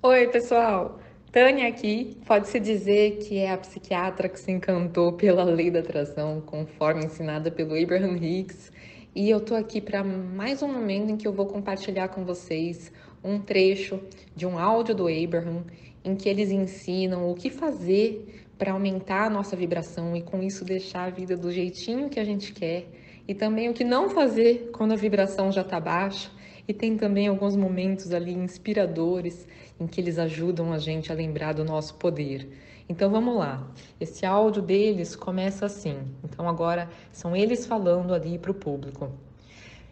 Oi, pessoal! Tânia aqui. Pode-se dizer que é a psiquiatra que se encantou pela lei da atração, conforme ensinada pelo Abraham Hicks. E eu tô aqui para mais um momento em que eu vou compartilhar com vocês um trecho de um áudio do Abraham em que eles ensinam o que fazer para aumentar a nossa vibração e com isso deixar a vida do jeitinho que a gente quer e também o que não fazer quando a vibração já está baixa e tem também alguns momentos ali inspiradores em que eles ajudam a gente a lembrar do nosso poder. Então vamos lá. Esse áudio deles começa assim. Então agora são eles falando ali para o público.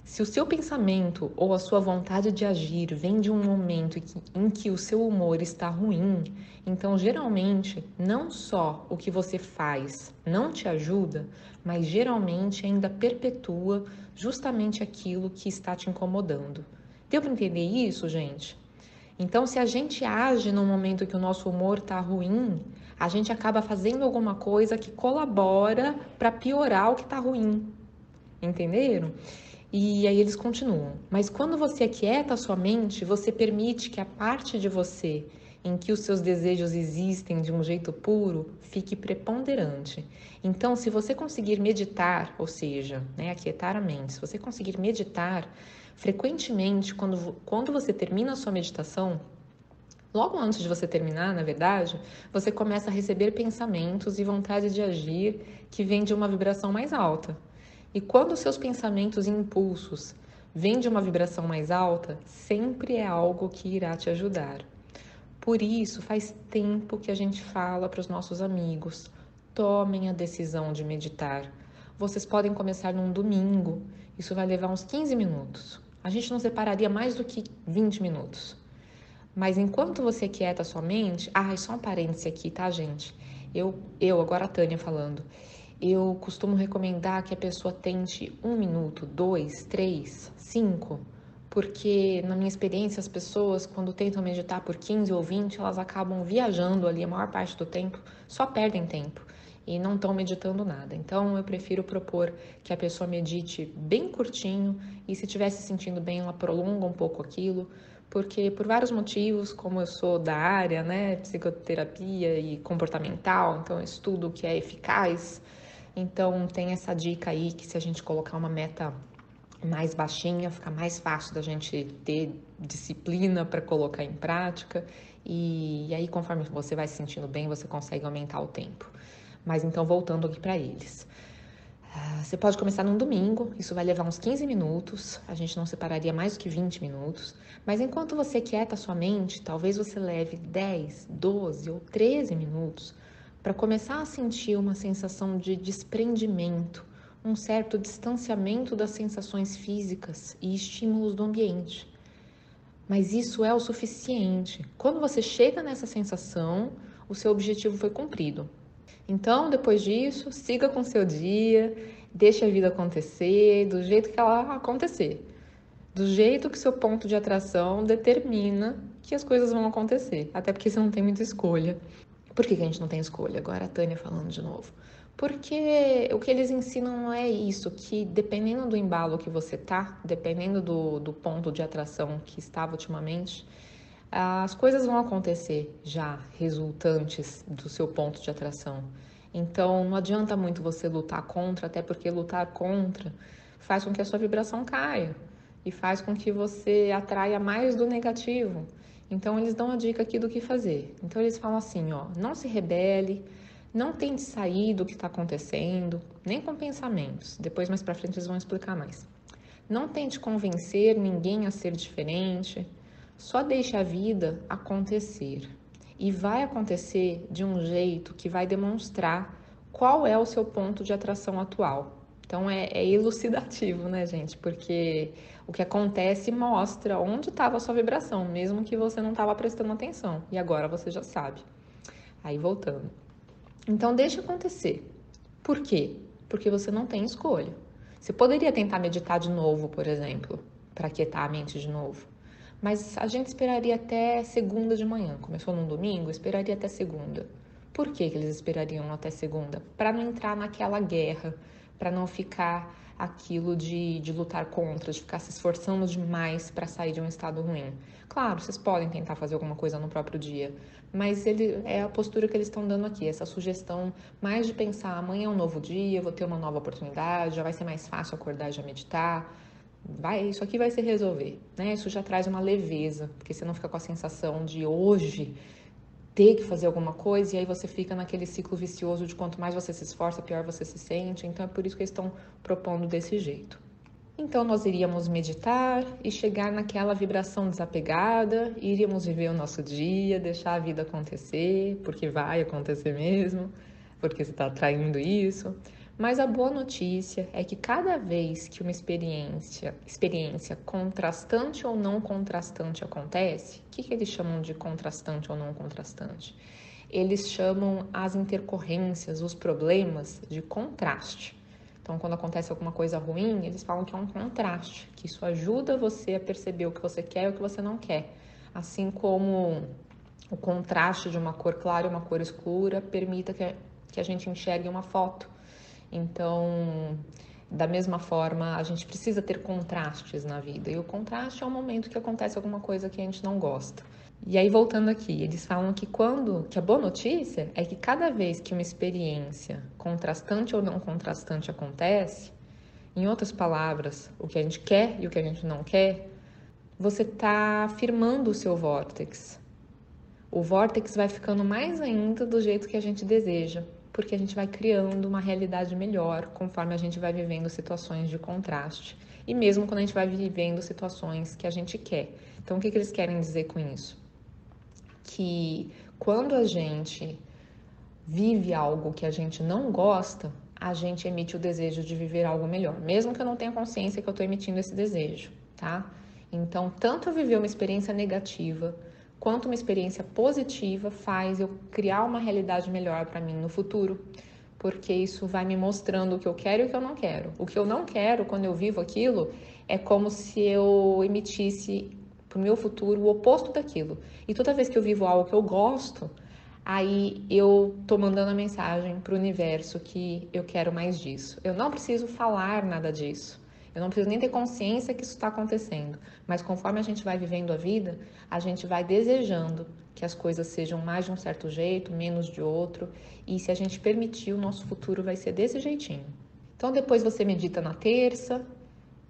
Se o seu pensamento ou a sua vontade de agir vem de um momento em que o seu humor está ruim, então geralmente não só o que você faz não te ajuda, mas geralmente ainda perpetua justamente aquilo que está te incomodando. Deu para entender isso, gente? Então, se a gente age no momento que o nosso humor está ruim, a gente acaba fazendo alguma coisa que colabora para piorar o que está ruim. Entenderam? E aí eles continuam. Mas quando você aquieta a sua mente, você permite que a parte de você em que os seus desejos existem de um jeito puro fique preponderante. Então, se você conseguir meditar, ou seja, né, aquietar a mente, se você conseguir meditar frequentemente, quando, quando você termina a sua meditação, logo antes de você terminar, na verdade, você começa a receber pensamentos e vontade de agir que vêm de uma vibração mais alta. E quando seus pensamentos e impulsos vêm de uma vibração mais alta, sempre é algo que irá te ajudar. Por isso, faz tempo que a gente fala para os nossos amigos: tomem a decisão de meditar. Vocês podem começar num domingo, isso vai levar uns 15 minutos. A gente não separaria mais do que 20 minutos. Mas enquanto você quieta sua mente, ah, só um parêntese aqui, tá, gente? Eu, eu agora a Tânia falando. Eu costumo recomendar que a pessoa tente um minuto, dois, três, cinco, porque na minha experiência as pessoas quando tentam meditar por 15 ou 20, elas acabam viajando ali a maior parte do tempo, só perdem tempo e não estão meditando nada. Então eu prefiro propor que a pessoa medite bem curtinho e se estiver se sentindo bem, ela prolonga um pouco aquilo, porque por vários motivos, como eu sou da área, né, psicoterapia e comportamental, então estudo o que é eficaz, então tem essa dica aí que se a gente colocar uma meta mais baixinha, fica mais fácil da gente ter disciplina para colocar em prática. E, e, aí, conforme você vai se sentindo bem, você consegue aumentar o tempo. Mas então, voltando aqui para eles. Uh, você pode começar num domingo, isso vai levar uns 15 minutos, a gente não separaria mais do que 20 minutos, mas enquanto você quieta sua mente, talvez você leve 10, 12 ou 13 minutos para começar a sentir uma sensação de desprendimento, um certo distanciamento das sensações físicas e estímulos do ambiente. Mas isso é o suficiente. Quando você chega nessa sensação, o seu objetivo foi cumprido. Então, depois disso, siga com seu dia, deixe a vida acontecer do jeito que ela acontecer. Do jeito que seu ponto de atração determina que as coisas vão acontecer. Até porque você não tem muita escolha. Por que, a gente não tem escolha? Agora a Tânia falando de novo. Porque o que eles ensinam é isso, que dependendo do embalo que você tá, dependendo do, do ponto de atração que estava ultimamente, as coisas vão acontecer já resultantes do seu ponto de atração. Então não adianta muito você lutar contra, até porque lutar contra faz com que a sua vibração caia e faz com que você atraia mais do negativo. Então eles dão a dica aqui do que fazer. Então eles falam assim, ó, não se rebele, não tente sair do que está acontecendo, nem com pensamentos. Depois mais para frente eles vão explicar mais. Não tente convencer ninguém a ser diferente. Só deixe a vida acontecer. E vai acontecer de um jeito que vai demonstrar qual é o seu ponto de atração atual. Então é, é, elucidativo, né, gente? Porque o que acontece mostra onde estava a sua vibração, mesmo que você não estava prestando atenção. E agora você já sabe. Aí voltando. Então deixa acontecer. Por quê? Porque você não tem escolha. Você poderia tentar meditar de novo, por exemplo, para quietar a mente de novo. Mas a gente esperaria até segunda de manhã. Começou num domingo, esperaria até segunda. Por que, que eles esperariam até segunda? Para não entrar naquela guerra para não ficar aquilo de, de lutar contra, de ficar se esforçando demais para sair de um estado ruim. Claro, vocês podem tentar fazer alguma coisa no próprio dia, mas ele é a postura que eles estão dando aqui, essa sugestão mais de pensar amanhã é um novo dia, vou ter uma nova oportunidade, já vai ser mais fácil acordar e já meditar. Vai, isso aqui vai se resolver, né? Isso já traz uma leveza, porque você não fica com a sensação de hoje ter que fazer alguma coisa e aí você fica naquele ciclo vicioso de quanto mais você se esforça, pior você se sente. Então é por isso que eles estão propondo desse jeito. Então nós iríamos meditar e chegar naquela vibração desapegada, iríamos viver o nosso dia, deixar a vida acontecer, porque vai acontecer mesmo, porque você está atraindo isso. Mas a boa notícia é que cada vez que uma experiência, experiência contrastante ou não contrastante acontece, o que, que eles chamam de contrastante ou não contrastante? Eles chamam as intercorrências, os problemas de contraste. Então, quando acontece alguma coisa ruim, eles falam que é um contraste, que isso ajuda você a perceber o que você quer e o que você não quer. Assim como o contraste de uma cor clara e uma cor escura permita que a, gente enxergue uma foto. Então, da mesma forma, a gente precisa ter contrastes na vida. E o contraste é o momento que acontece alguma coisa que a gente não gosta. E aí voltando aqui, eles falam que quando, que a boa notícia é que cada vez que uma experiência contrastante ou não contrastante acontece, em outras palavras, o que a gente quer e o que a gente não quer, você está firmando o seu vórtex. O vórtex vai ficando mais ainda do jeito que a gente deseja, porque a gente vai criando uma realidade melhor conforme a gente vai vivendo situações de contraste e mesmo quando a gente vai vivendo situações que a gente quer. Então, o que, que eles querem dizer com isso? que quando a gente vive algo que a gente não gosta, a gente emite o desejo de viver algo melhor, mesmo que eu não tenha consciência que eu estou emitindo esse desejo, tá? Então, tanto viver uma experiência negativa quanto uma experiência positiva faz eu criar uma realidade melhor para mim no futuro, porque isso vai me mostrando o que eu quero e o que eu não quero. O que eu não quero quando eu vivo aquilo é como se eu emitisse para o meu futuro o oposto daquilo. E toda vez que eu vivo algo que eu gosto, aí eu tô mandando a mensagem para o universo que eu quero mais disso. Eu não preciso falar nada disso. Eu não preciso nem ter consciência que isso está acontecendo. Mas conforme a gente vai vivendo a vida, a gente vai desejando que as coisas sejam mais de um certo jeito, menos de outro. E se a gente permitir, o nosso futuro vai ser desse jeitinho. Então depois você medita na terça,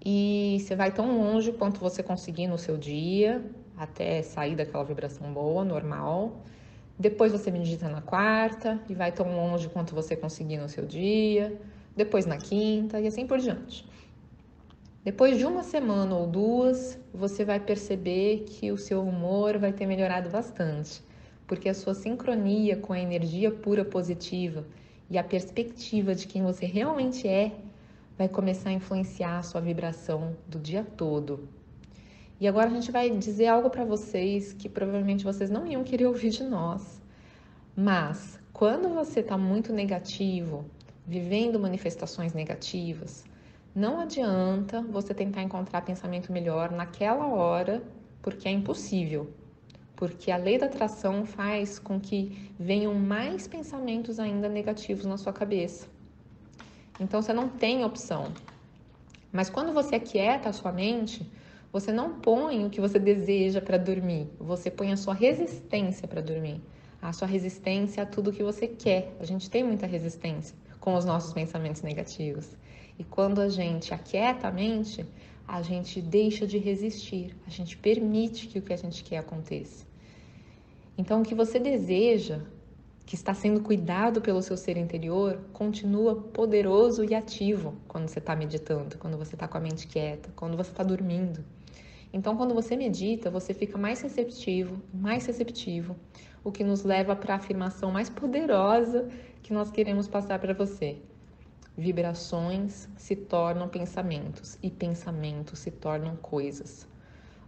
e você vai tão longe quanto você conseguir no seu dia, até sair daquela vibração boa, normal. Depois você medita na quarta e vai tão longe quanto você conseguir no seu dia. Depois na quinta e assim por diante. Depois de uma semana ou duas, você vai perceber que o seu humor vai ter melhorado bastante, porque a sua sincronia com a energia pura positiva e a perspectiva de quem você realmente é vai começar a influenciar a sua vibração do dia todo. E agora a gente vai dizer algo para vocês que provavelmente vocês não iam querer ouvir de nós. Mas quando você está muito negativo, vivendo manifestações negativas, não adianta você tentar encontrar pensamento melhor naquela hora, porque é impossível. Porque a lei da atração faz com que venham mais pensamentos ainda negativos na sua cabeça. Então você não tem opção. Mas quando você aquieta a sua mente, você não põe o que você deseja para dormir, você põe a sua resistência para dormir. A sua resistência a tudo que você quer. A gente tem muita resistência com os nossos pensamentos negativos. E quando a gente aquieta a mente, a gente deixa de resistir, a gente permite que o que a gente quer aconteça. Então, o que você deseja, que está sendo cuidado pelo seu ser interior, continua poderoso e ativo quando você está meditando, quando você está com a mente quieta, quando você está dormindo. Então, quando você medita, você fica mais receptivo, mais receptivo, o que nos leva para a afirmação mais poderosa que nós queremos passar para você. Vibrações se tornam pensamentos e pensamentos se tornam coisas.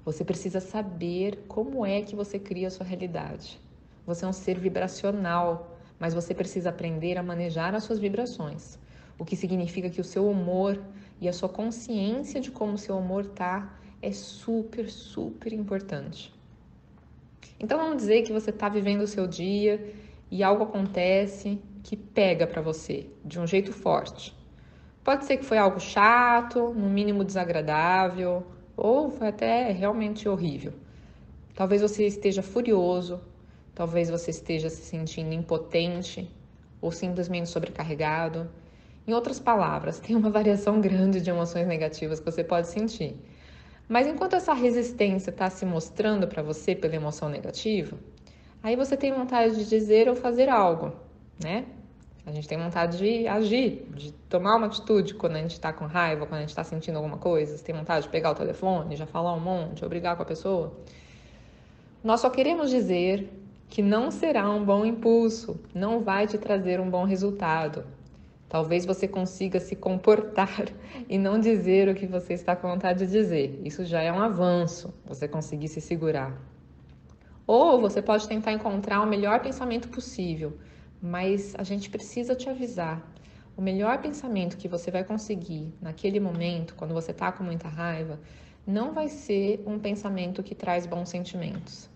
Você precisa saber como é que você cria a sua realidade. Você é um ser vibracional, mas você precisa aprender a manejar as suas vibrações. O que significa que o seu humor e a sua consciência de como o seu humor tá é super, super importante. Então vamos dizer que você está vivendo o seu dia e algo acontece que pega para você de um jeito forte. Pode ser que foi algo chato, no mínimo desagradável, ou foi até realmente horrível. Talvez você esteja furioso, talvez você esteja se sentindo impotente ou simplesmente sobrecarregado. Em outras palavras, tem uma variação grande de emoções negativas que você pode sentir. Mas enquanto essa resistência está se mostrando para você pela emoção negativa, aí você tem vontade de dizer ou fazer algo, né? A gente tem vontade de agir, de tomar uma atitude quando a gente está com raiva, quando a gente está sentindo alguma coisa. Você tem vontade de pegar o telefone, já falar um monte, ou brigar com a pessoa. Nós só queremos dizer que não será um bom impulso, não vai te trazer um bom resultado. Talvez você consiga se comportar e não dizer o que você está com vontade de dizer. Isso já é um avanço, você conseguir se segurar. Ou você pode tentar encontrar o melhor pensamento possível, mas a gente precisa te avisar. O melhor pensamento que você vai conseguir naquele momento, quando você está com muita raiva, não vai ser um pensamento que traz bons sentimentos.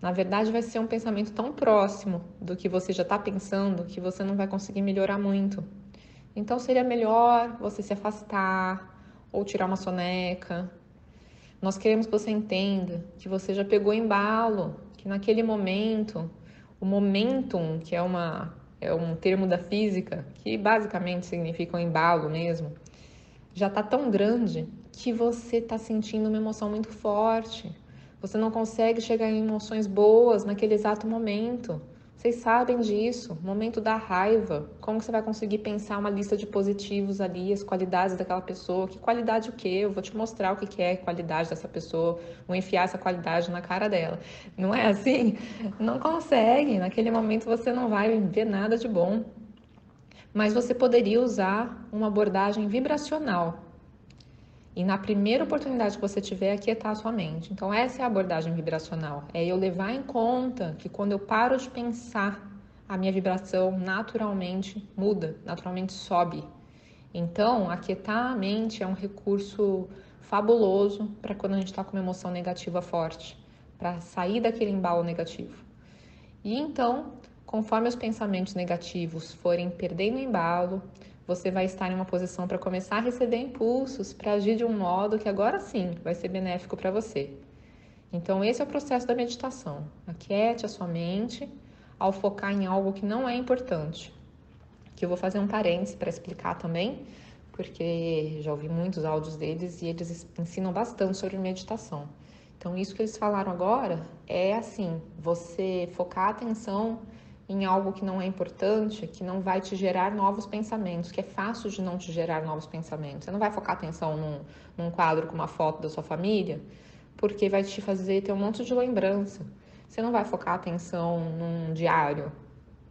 Na verdade, vai ser um pensamento tão próximo do que você já está pensando que você não vai conseguir melhorar muito. Então, seria melhor você se afastar ou tirar uma soneca. Nós queremos que você entenda que você já pegou embalo, que naquele momento, o momentum, que é, uma, é um termo da física, que basicamente significa um embalo mesmo, já está tão grande que você está sentindo uma emoção muito forte. Você não consegue chegar em emoções boas naquele exato momento. Vocês sabem disso, momento da raiva. Como você vai conseguir pensar uma lista de positivos ali, as qualidades daquela pessoa? Que qualidade o quê? Eu vou te mostrar o que é qualidade dessa pessoa, vou enfiar essa qualidade na cara dela. Não é assim? Não consegue. Naquele momento você não vai ver nada de bom. Mas você poderia usar uma abordagem vibracional e na primeira oportunidade que você tiver, aquietar a sua mente. Então, essa é a abordagem vibracional. É eu levar em conta que quando eu paro de pensar, a minha vibração naturalmente muda, naturalmente sobe. Então, aquietar a mente é um recurso fabuloso para quando a gente está com uma emoção negativa forte, para sair daquele embalo negativo. E então, conforme os pensamentos negativos forem perdendo embalo, você vai estar em uma posição para começar a receber impulsos para agir de um modo que agora sim vai ser benéfico para você. Então, esse é o processo da meditação. Aquiete a sua mente ao focar em algo que não é importante. Que eu vou fazer um parênteses para explicar também, porque já ouvi muitos áudios deles e eles ensinam bastante sobre meditação. Então, isso que eles falaram agora é assim: você focar a atenção em algo que não é importante, que não vai te gerar novos pensamentos, que é fácil de não te gerar novos pensamentos. Você não vai focar atenção num, num quadro com uma foto da sua família, porque vai te fazer ter um monte de lembrança. Você não vai focar atenção num diário,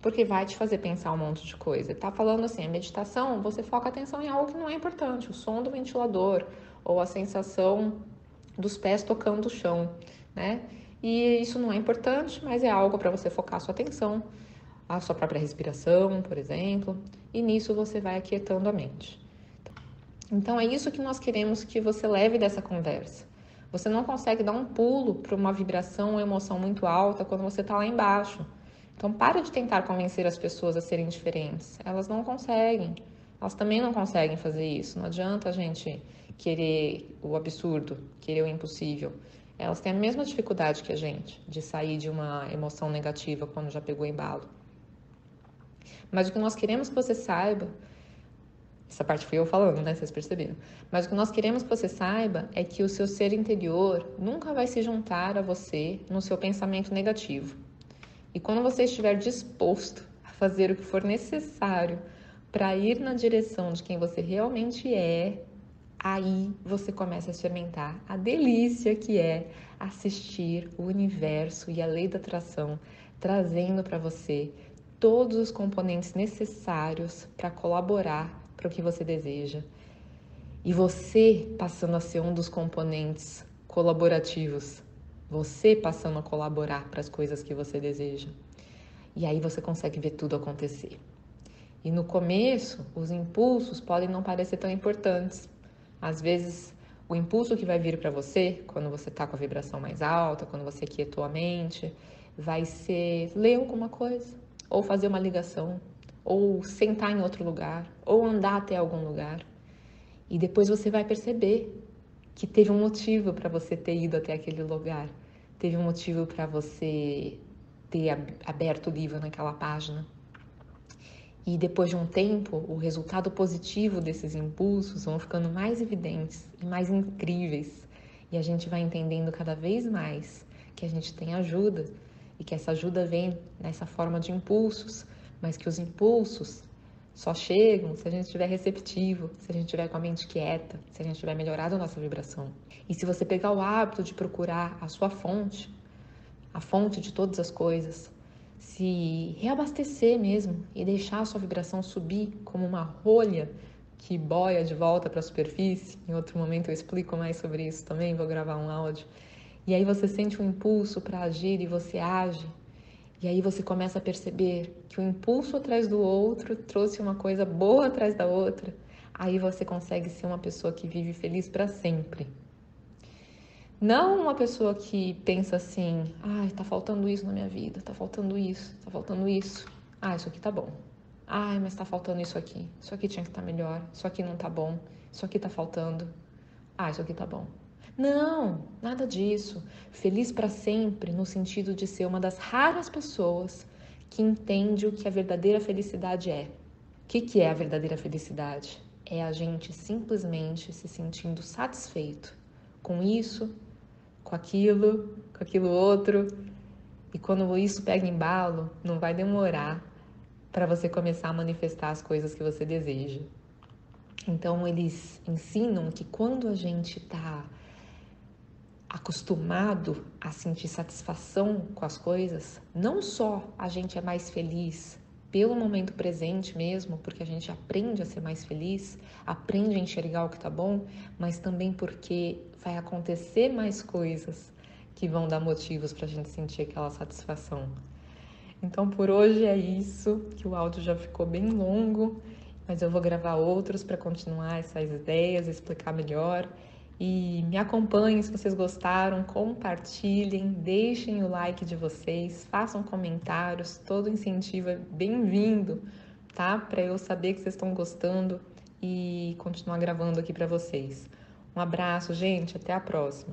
porque vai te fazer pensar um monte de coisa. Tá falando assim, a meditação, você foca atenção em algo que não é importante, o som do ventilador ou a sensação dos pés tocando o chão, né? E isso não é importante, mas é algo para você focar a sua atenção, a sua própria respiração, por exemplo, e nisso você vai aquietando a mente. Então é isso que nós queremos que você leve dessa conversa. Você não consegue dar um pulo para uma vibração ou emoção muito alta quando você está lá embaixo. Então para de tentar convencer as pessoas a serem diferentes. Elas não conseguem. Elas também não conseguem fazer isso. Não adianta a gente querer o absurdo, querer o impossível elas têm a mesma dificuldade que a gente de sair de uma emoção negativa quando já pegou embalo. Mas o que nós queremos que você saiba, essa parte fui eu falando, né? Vocês perceberam. Mas o que nós queremos que você saiba é que o seu ser interior nunca vai se juntar a você no seu pensamento negativo. E quando você estiver disposto a fazer o que for necessário para ir na direção de quem você realmente é, aí você começa a experimentar a delícia que é assistir o universo e a lei da atração trazendo para você todos os componentes necessários para colaborar para o que você deseja. E você passando a ser um dos componentes colaborativos, você passando a colaborar para as coisas que você deseja. E aí você consegue ver tudo acontecer. E no começo, os impulsos podem não parecer tão importantes, às vezes, o impulso que vai vir para você, quando você está com a vibração mais alta, quando você quietou a mente, vai ser ler alguma coisa, ou fazer uma ligação, ou sentar em outro lugar, ou andar até algum lugar. E depois você vai perceber que teve um motivo para você ter ido até aquele lugar. teve um motivo para você ter aberto o livro naquela página. E depois de um tempo, o resultado positivo desses impulsos vão ficando mais evidentes e mais incríveis. E a gente vai entendendo cada vez mais que a gente tem ajuda e que essa ajuda vem nessa forma de impulsos, mas que os impulsos só chegam se a gente estiver receptivo, se a gente estiver com a mente quieta, se a gente tiver melhorado a nossa vibração. E se você pegar o hábito de procurar a sua fonte, a fonte de todas as coisas, se reabastecer mesmo e deixar a sua vibração subir como uma rolha que boia de volta para a superfície. Em outro momento eu explico mais sobre isso também, vou gravar um áudio. E aí você sente um impulso para agir e você age. E aí você começa a perceber que o impulso atrás do outro trouxe uma coisa boa atrás da outra. Aí você consegue ser uma pessoa que vive feliz para sempre. Não uma pessoa que pensa assim, ai, tá faltando isso na minha vida, tá faltando isso, tá faltando isso. Ah, isso aqui tá bom. Ai, mas tá faltando isso aqui. Isso aqui tinha que estar tá melhor. Isso aqui não tá bom. Isso aqui tá faltando. Ah, isso aqui tá bom. Não, nada disso. Feliz para sempre no sentido de ser uma das raras pessoas que entende o que a verdadeira felicidade é. O que, que é a verdadeira felicidade? É a gente simplesmente se sentindo satisfeito com isso, com aquilo, com aquilo outro. E quando isso pega embalo, não vai demorar para você começar a manifestar as coisas que você deseja. Então, eles ensinam que quando a gente está acostumado a sentir satisfação com as coisas, não só a gente é mais feliz pelo momento presente mesmo, porque a gente aprende a ser mais feliz, aprende a enxergar o que tá bom, mas também porque vai acontecer mais coisas que vão dar motivos para a gente sentir aquela satisfação. Então por hoje é isso, que o áudio já ficou bem longo, mas eu vou gravar outros para continuar essas ideias, explicar melhor. E me acompanhem se vocês gostaram, compartilhem, deixem o like de vocês, façam comentários, todo incentivo é bem-vindo, tá? Para eu saber que vocês estão gostando e continuar gravando aqui para vocês. Um abraço, gente, até a próxima.